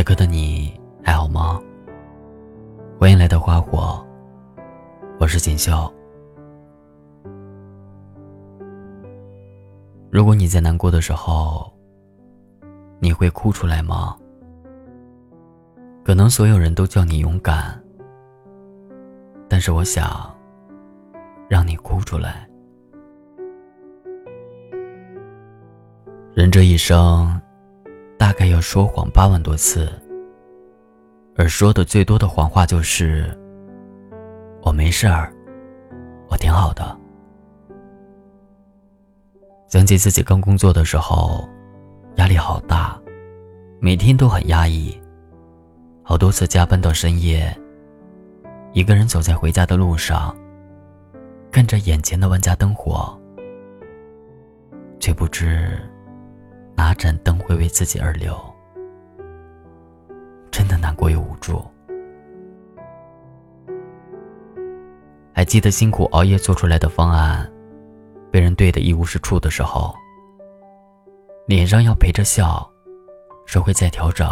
此刻的你还好吗？欢迎来到花火，我是锦绣。如果你在难过的时候，你会哭出来吗？可能所有人都叫你勇敢，但是我想让你哭出来。人这一生，大概要说谎八万多次，而说的最多的谎话就是“我没事儿，我挺好的”。想起自己刚工作的时候，压力好大，每天都很压抑，好多次加班到深夜。一个人走在回家的路上，看着眼前的万家灯火，却不知哪盏灯会为自己而留，真的难过又无助。还记得辛苦熬夜做出来的方案。被人对的一无是处的时候，脸上要陪着笑，说会再调整。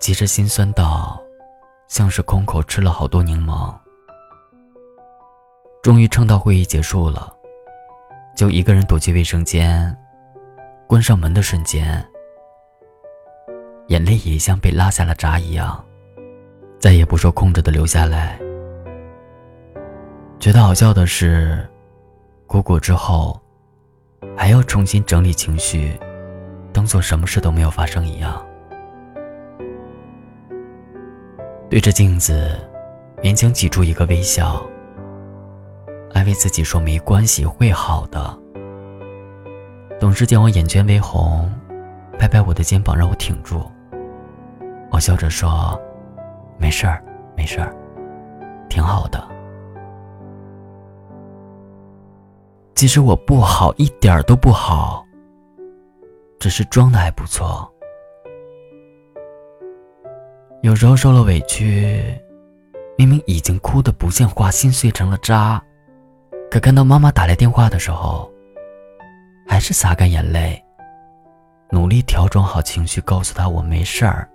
其实心酸到，像是空口吃了好多柠檬。终于撑到会议结束了，就一个人躲进卫生间，关上门的瞬间，眼泪也像被拉下了闸一样，再也不受控制的流下来。觉得好笑的是。哭过之后，还要重新整理情绪，当做什么事都没有发生一样。对着镜子，勉强挤出一个微笑，安慰自己说没关系，会好的。董事见我眼圈微红，拍拍我的肩膀让我挺住。我笑着说：“没事儿，没事儿，挺好的。”其实我不好，一点儿都不好，只是装的还不错。有时候受了委屈，明明已经哭得不像话，心碎成了渣，可看到妈妈打来电话的时候，还是擦干眼泪，努力调整好情绪，告诉他我没事儿，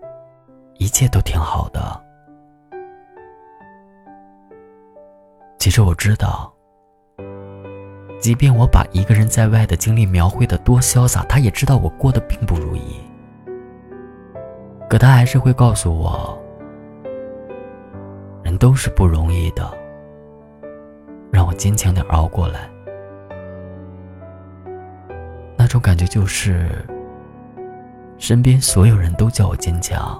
一切都挺好的。其实我知道。即便我把一个人在外的经历描绘的多潇洒，他也知道我过得并不如意。可他还是会告诉我，人都是不容易的，让我坚强点熬过来。那种感觉就是，身边所有人都叫我坚强，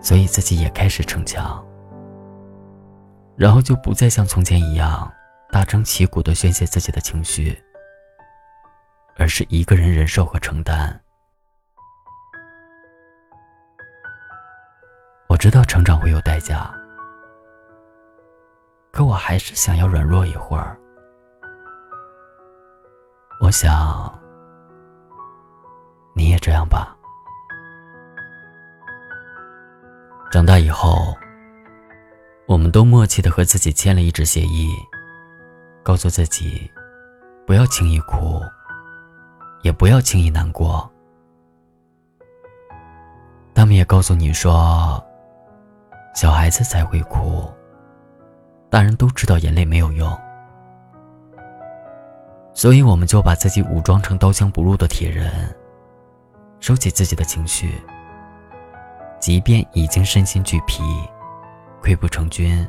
所以自己也开始逞强，然后就不再像从前一样。大张旗鼓的宣泄自己的情绪，而是一个人忍受和承担。我知道成长会有代价，可我还是想要软弱一会儿。我想，你也这样吧。长大以后，我们都默契的和自己签了一纸协议。告诉自己，不要轻易哭，也不要轻易难过。他们也告诉你说，小孩子才会哭，大人都知道眼泪没有用。所以我们就把自己武装成刀枪不入的铁人，收起自己的情绪，即便已经身心俱疲，溃不成军。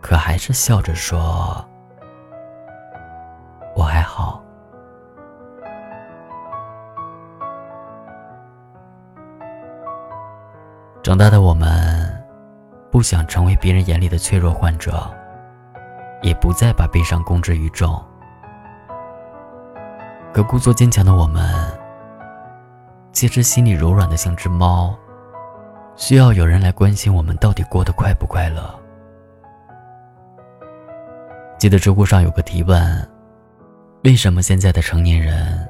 可还是笑着说：“我还好。”长大的我们，不想成为别人眼里的脆弱患者，也不再把悲伤公之于众。可故作坚强的我们，其实心里柔软的像只猫，需要有人来关心我们到底过得快不快乐。记得知乎上有个提问：为什么现在的成年人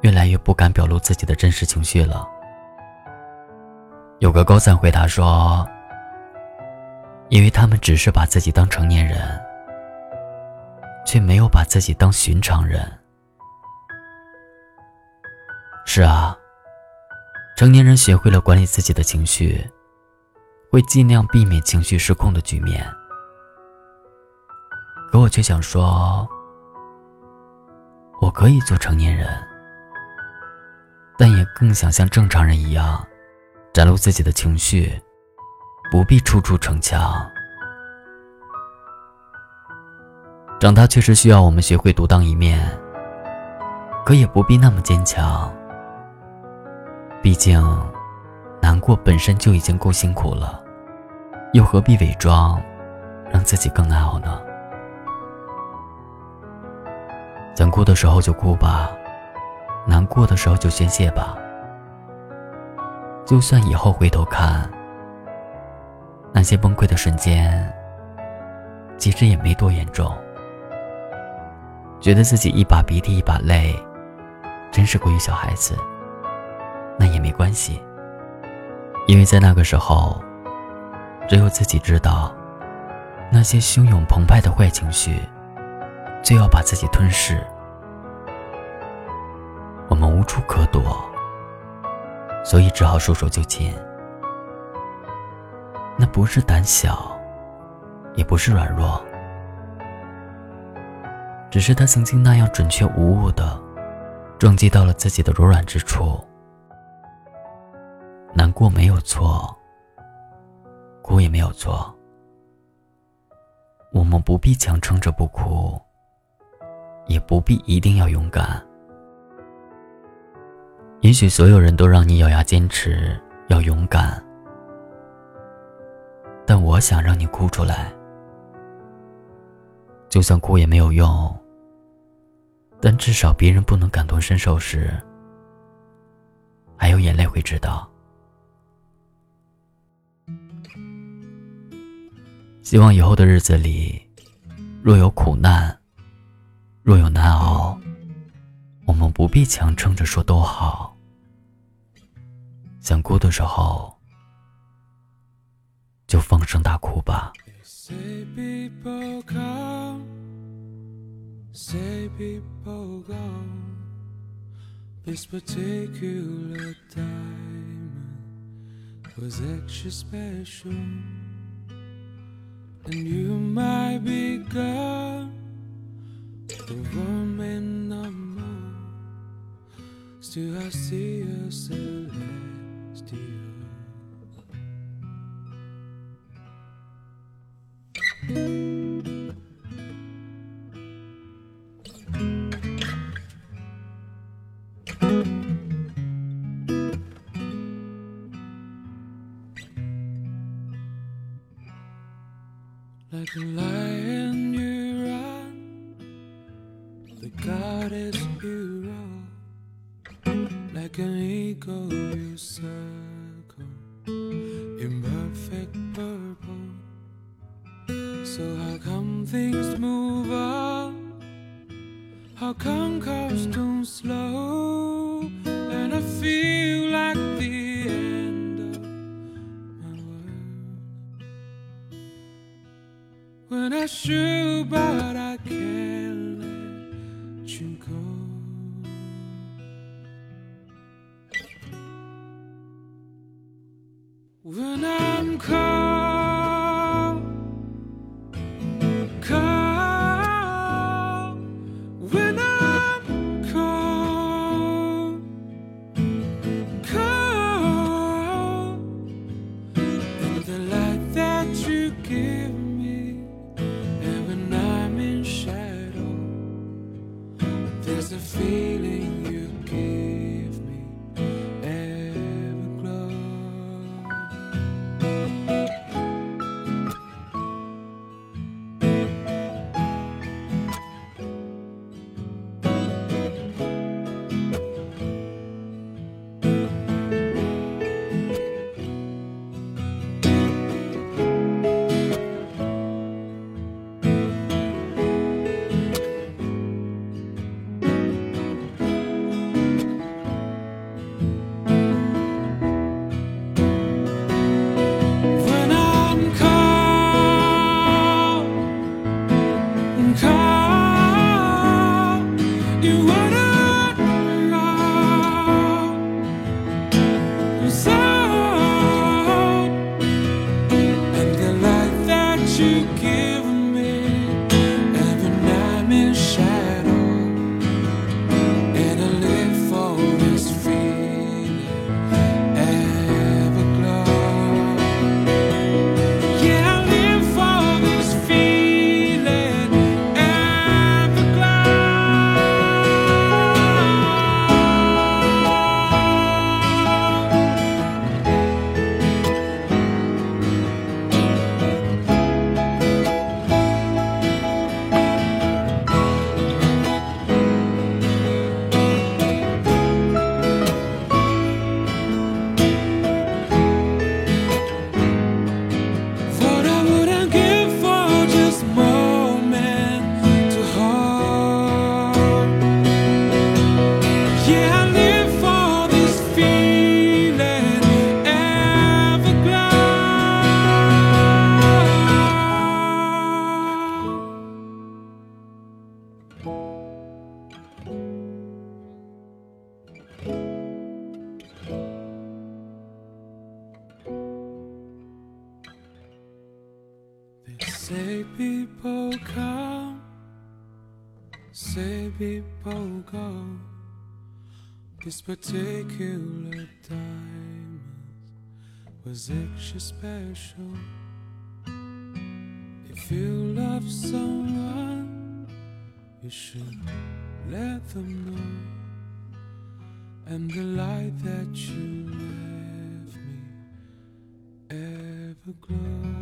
越来越不敢表露自己的真实情绪了？有个高三回答说：因为他们只是把自己当成年人，却没有把自己当寻常人。是啊，成年人学会了管理自己的情绪，会尽量避免情绪失控的局面。可我却想说，我可以做成年人，但也更想像正常人一样，展露自己的情绪，不必处处逞强。长大确实需要我们学会独当一面，可也不必那么坚强。毕竟，难过本身就已经够辛苦了，又何必伪装，让自己更难熬呢？想哭的时候就哭吧，难过的时候就宣泄吧。就算以后回头看，那些崩溃的瞬间，其实也没多严重。觉得自己一把鼻涕一把泪，真是过于小孩子。那也没关系，因为在那个时候，只有自己知道，那些汹涌澎湃的坏情绪，就要把自己吞噬。我们无处可躲，所以只好束手就擒。那不是胆小，也不是软弱。只是他曾经那样准确无误的撞击到了自己的柔软之处。难过没有错，哭也没有错。我们不必强撑着不哭，也不必一定要勇敢。也许所有人都让你咬牙坚持要勇敢，但我想让你哭出来。就算哭也没有用。但至少别人不能感同身受时，还有眼泪会知道。希望以后的日子里，若有苦难，若有难熬，我们不必强撑着说都好。想哭的时候，就放声大哭吧。Say people go this particular diamond was extra special. And you might be gone. The woman no more still I see a celestial The goddess you roll. Like an eagle you circle in perfect purple. So how come things move on? How come cars don't slow? And I feel When I shoot, but I can't people come, say people go. This particular diamond was extra special. If you love someone, you should let them know. And the light that you left me ever glows.